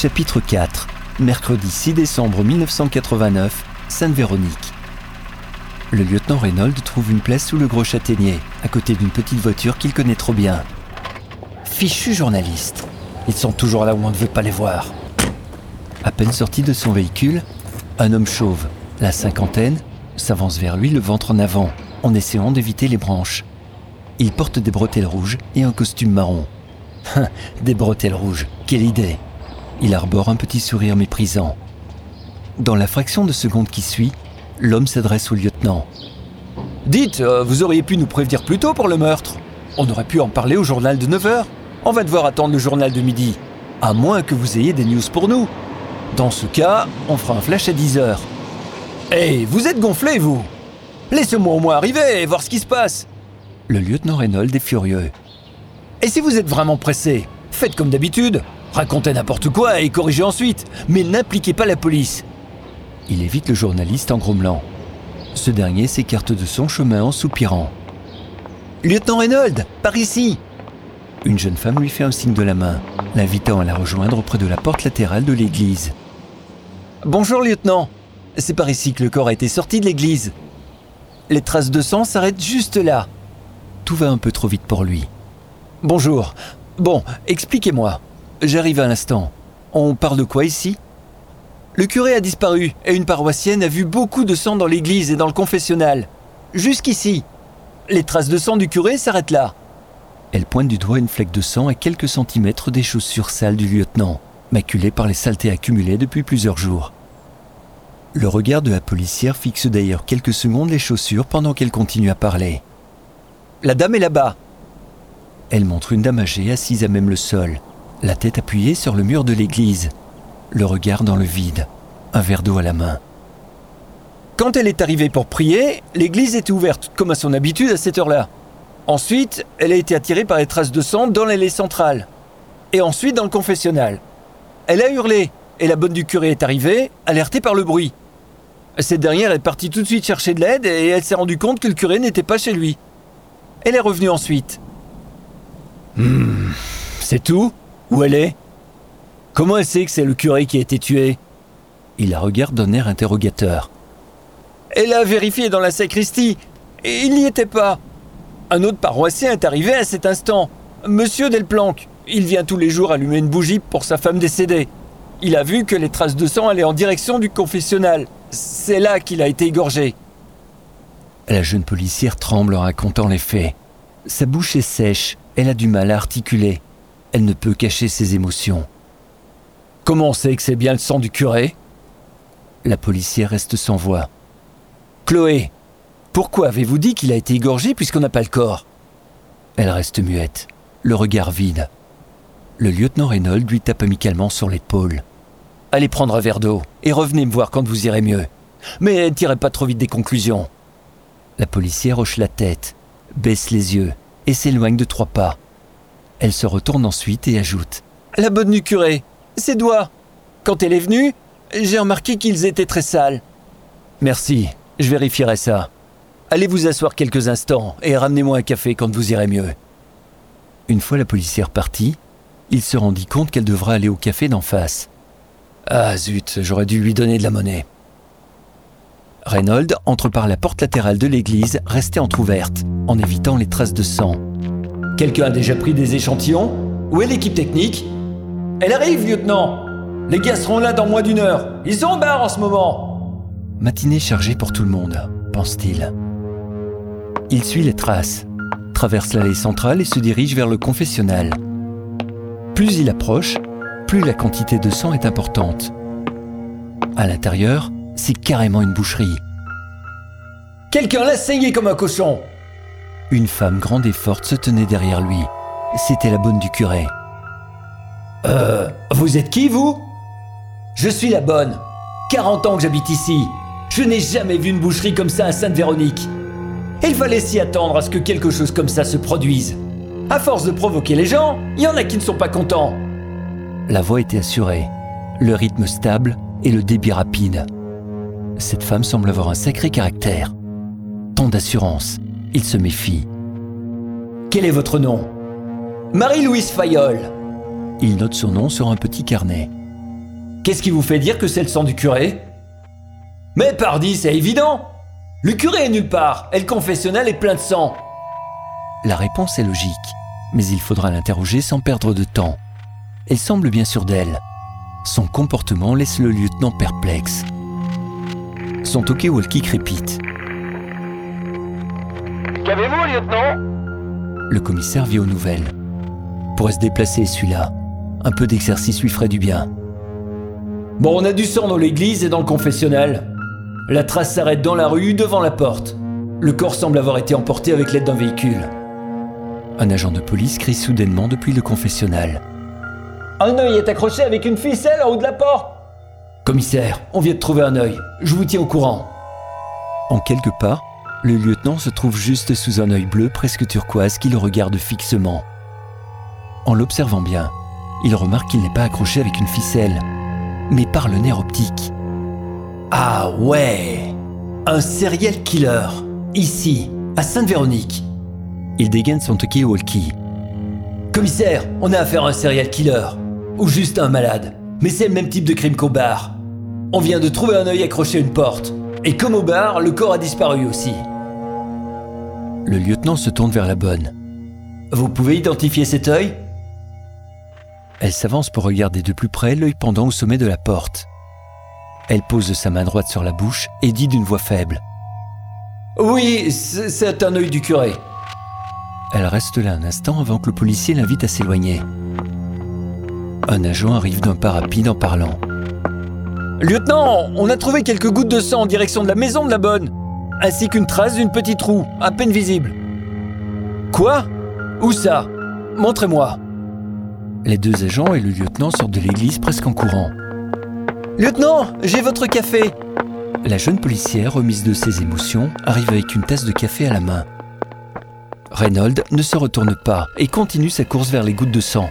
Chapitre 4 Mercredi 6 décembre 1989, Sainte-Véronique. Le lieutenant Reynolds trouve une place sous le gros châtaignier, à côté d'une petite voiture qu'il connaît trop bien. Fichu journaliste. Ils sont toujours là où on ne veut pas les voir. À peine sorti de son véhicule, un homme chauve, la cinquantaine, s'avance vers lui le ventre en avant, en essayant d'éviter les branches. Il porte des bretelles rouges et un costume marron. des bretelles rouges, quelle idée Il arbore un petit sourire méprisant. Dans la fraction de seconde qui suit, l'homme s'adresse au lieutenant. Dites, euh, vous auriez pu nous prévenir plus tôt pour le meurtre. On aurait pu en parler au journal de 9h. On va devoir attendre le journal de midi. À moins que vous ayez des news pour nous. Dans ce cas, on fera un flash à 10h. Hé, vous êtes gonflé, vous Laissez-moi au moins arriver et voir ce qui se passe. Le lieutenant Reynolds est furieux. Et si vous êtes vraiment pressé, faites comme d'habitude. Racontez n'importe quoi et corrigez ensuite, mais n'impliquez pas la police. Il évite le journaliste en grommelant. Ce dernier s'écarte de son chemin en soupirant. Lieutenant Reynolds, par ici Une jeune femme lui fait un signe de la main, l'invitant à la rejoindre auprès de la porte latérale de l'église. Bonjour, lieutenant. C'est par ici que le corps a été sorti de l'église. Les traces de sang s'arrêtent juste là. Tout va un peu trop vite pour lui. Bonjour. Bon, expliquez-moi. J'arrive à l'instant. On parle de quoi ici? Le curé a disparu et une paroissienne a vu beaucoup de sang dans l'église et dans le confessionnal. Jusqu'ici. Les traces de sang du curé s'arrêtent là. Elle pointe du doigt une fleque de sang à quelques centimètres des chaussures sales du lieutenant, maculées par les saletés accumulées depuis plusieurs jours. Le regard de la policière fixe d'ailleurs quelques secondes les chaussures pendant qu'elle continue à parler. La dame est là-bas. Elle montre une dame âgée assise à même le sol, la tête appuyée sur le mur de l'église, le regard dans le vide, un verre d'eau à la main. Quand elle est arrivée pour prier, l'église était ouverte, comme à son habitude à cette heure-là. Ensuite, elle a été attirée par les traces de sang dans l'allée centrale. Et ensuite dans le confessionnal. Elle a hurlé, et la bonne du curé est arrivée, alertée par le bruit. Cette dernière est partie tout de suite chercher de l'aide et elle s'est rendue compte que le curé n'était pas chez lui. Elle est revenue ensuite. Hmm, c'est tout? Où elle est? Comment elle sait que c'est le curé qui a été tué? Il la regarde d'un air interrogateur. Elle a vérifié dans la sacristie, et il n'y était pas. Un autre paroissien est arrivé à cet instant, Monsieur Delplanque. Il vient tous les jours allumer une bougie pour sa femme décédée. Il a vu que les traces de sang allaient en direction du confessionnal. C'est là qu'il a été égorgé. La jeune policière tremble en racontant les faits. Sa bouche est sèche, elle a du mal à articuler. Elle ne peut cacher ses émotions. Comment on sait que c'est bien le sang du curé? La policière reste sans voix. Chloé, pourquoi avez-vous dit qu'il a été égorgé puisqu'on n'a pas le corps? Elle reste muette, le regard vide. Le lieutenant Reynolds lui tape amicalement sur l'épaule. Allez prendre un verre d'eau et revenez me voir quand vous irez mieux. Mais tirez pas trop vite des conclusions. La policière hoche la tête, baisse les yeux et s'éloigne de trois pas. Elle se retourne ensuite et ajoute La bonne du curé, ses doigts. Quand elle est venue, j'ai remarqué qu'ils étaient très sales. Merci, je vérifierai ça. Allez vous asseoir quelques instants et ramenez-moi un café quand vous irez mieux. Une fois la policière partie, il se rendit compte qu'elle devra aller au café d'en face. Ah zut, j'aurais dû lui donner de la monnaie. Reynolds entre par la porte latérale de l'église, restée entr'ouverte, en évitant les traces de sang. Quelqu'un a déjà pris des échantillons Où est l'équipe technique Elle arrive, lieutenant Les gars seront là dans moins d'une heure. Ils sont en barre en ce moment Matinée chargée pour tout le monde, pense-t-il. Il suit les traces, traverse l'allée centrale et se dirige vers le confessionnal. Plus il approche, plus la quantité de sang est importante. À l'intérieur, c'est carrément une boucherie. Quelqu'un l'a saigné comme un cochon Une femme grande et forte se tenait derrière lui. C'était la bonne du curé. Euh, vous êtes qui, vous? Je suis la bonne. 40 ans que j'habite ici. Je n'ai jamais vu une boucherie comme ça à Sainte-Véronique. Il fallait s'y attendre à ce que quelque chose comme ça se produise. À force de provoquer les gens, il y en a qui ne sont pas contents. La voix était assurée, le rythme stable et le débit rapide. Cette femme semble avoir un sacré caractère. Tant d'assurance, il se méfie. Quel est votre nom? Marie-Louise Fayol. Il note son nom sur un petit carnet. Qu'est-ce qui vous fait dire que c'est le sang du curé? Mais pardi, c'est évident Le curé est nulle part, et le confessionnal est plein de sang La réponse est logique, mais il faudra l'interroger sans perdre de temps. Elle semble bien sûre d'elle. Son comportement laisse le lieutenant perplexe. Son talkie-walkie crépite. Qu'avez-vous, lieutenant? Le commissaire vit aux nouvelles. Pourrait se déplacer, celui-là. Un peu d'exercice lui ferait du bien. Bon, on a du sang dans l'église et dans le confessionnal. La trace s'arrête dans la rue, devant la porte. Le corps semble avoir été emporté avec l'aide d'un véhicule. Un agent de police crie soudainement depuis le confessionnal. Un œil est accroché avec une ficelle en haut de la porte Commissaire, on vient de trouver un œil. Je vous tiens au courant. En quelques pas, le lieutenant se trouve juste sous un œil bleu presque turquoise qui le regarde fixement. En l'observant bien, il remarque qu'il n'est pas accroché avec une ficelle, mais par le nerf optique. Ah ouais Un serial killer, ici, à Sainte-Véronique. Il dégaine son talkie-walkie. Commissaire, on a affaire à un serial killer. Ou juste à un malade. Mais c'est le même type de crime qu'au bar. On vient de trouver un œil accroché à une porte. Et comme au bar, le corps a disparu aussi. Le lieutenant se tourne vers la bonne. Vous pouvez identifier cet œil? Elle s'avance pour regarder de plus près l'œil pendant au sommet de la porte. Elle pose sa main droite sur la bouche et dit d'une voix faible. Oui, c'est un œil du curé. Elle reste là un instant avant que le policier l'invite à s'éloigner. Un agent arrive d'un pas rapide en parlant. Lieutenant, on a trouvé quelques gouttes de sang en direction de la maison de la bonne, ainsi qu'une trace d'une petite roue, à peine visible. Quoi? Où ça? Montrez-moi. Les deux agents et le lieutenant sortent de l'église presque en courant. Lieutenant, j'ai votre café. La jeune policière, remise de ses émotions, arrive avec une tasse de café à la main. Reynolds ne se retourne pas et continue sa course vers les gouttes de sang.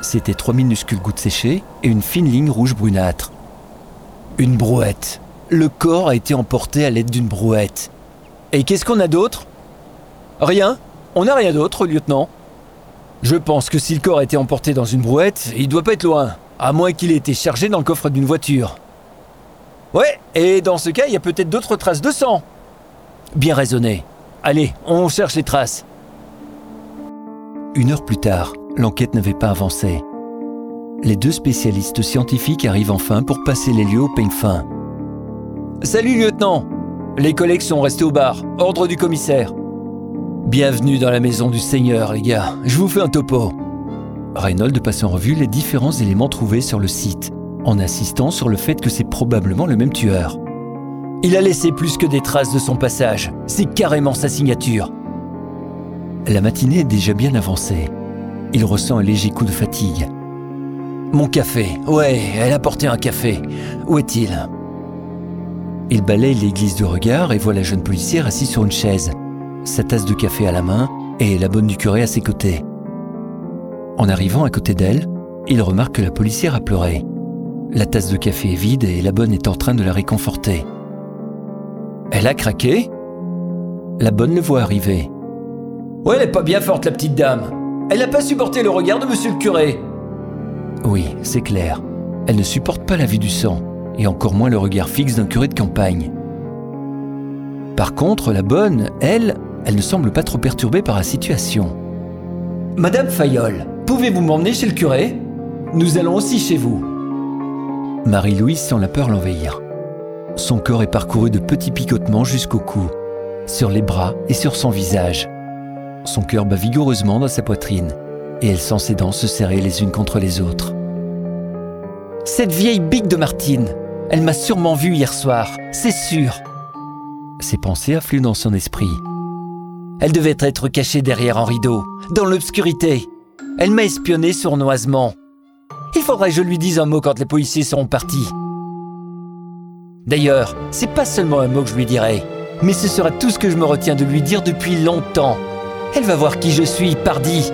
C'était trois minuscules gouttes séchées et une fine ligne rouge brunâtre. Une brouette. Le corps a été emporté à l'aide d'une brouette. Et qu'est-ce qu'on a d'autre? Rien. On n'a rien d'autre, lieutenant. Je pense que si le corps a été emporté dans une brouette, il doit pas être loin. À moins qu'il ait été chargé dans le coffre d'une voiture. Ouais, et dans ce cas, il y a peut-être d'autres traces de sang. Bien raisonné. Allez, on cherche les traces. Une heure plus tard, l'enquête n'avait pas avancé. Les deux spécialistes scientifiques arrivent enfin pour passer les lieux au peigne fin. Salut, lieutenant. Les collègues sont restés au bar. Ordre du commissaire. Bienvenue dans la maison du Seigneur, les gars. Je vous fais un topo. Reynolds passe en revue les différents éléments trouvés sur le site, en insistant sur le fait que c'est probablement le même tueur. Il a laissé plus que des traces de son passage. C'est carrément sa signature. La matinée est déjà bien avancée. Il ressent un léger coup de fatigue. Mon café. Ouais, elle a porté un café. Où est-il? Il balaye l'église du regard et voit la jeune policière assise sur une chaise, sa tasse de café à la main et la bonne du curé à ses côtés. En arrivant à côté d'elle, il remarque que la policière a pleuré. La tasse de café est vide et la bonne est en train de la réconforter. Elle a craqué? La bonne le voit arriver. Ouais, elle est pas bien forte, la petite dame. Elle n'a pas supporté le regard de monsieur le curé. Oui, c'est clair. Elle ne supporte pas la vue du sang, et encore moins le regard fixe d'un curé de campagne. Par contre, la bonne, elle, elle ne semble pas trop perturbée par la situation. Madame Fayolle, pouvez-vous m'emmener chez le curé? Nous allons aussi chez vous. Marie-Louise sent la peur l'envahir. Son corps est parcouru de petits picotements jusqu'au cou, sur les bras et sur son visage. Son cœur bat vigoureusement dans sa poitrine, et elle sent ses dents se serrer les unes contre les autres. Cette vieille bique de Martine, elle m'a sûrement vu hier soir, c'est sûr. Ses pensées affluent dans son esprit. Elle devait être cachée derrière un rideau, dans l'obscurité. Elle m'a espionné sournoisement. Il faudrait que je lui dise un mot quand les policiers seront partis. D'ailleurs, c'est pas seulement un mot que je lui dirai, mais ce sera tout ce que je me retiens de lui dire depuis longtemps. Elle va voir qui je suis, pardi,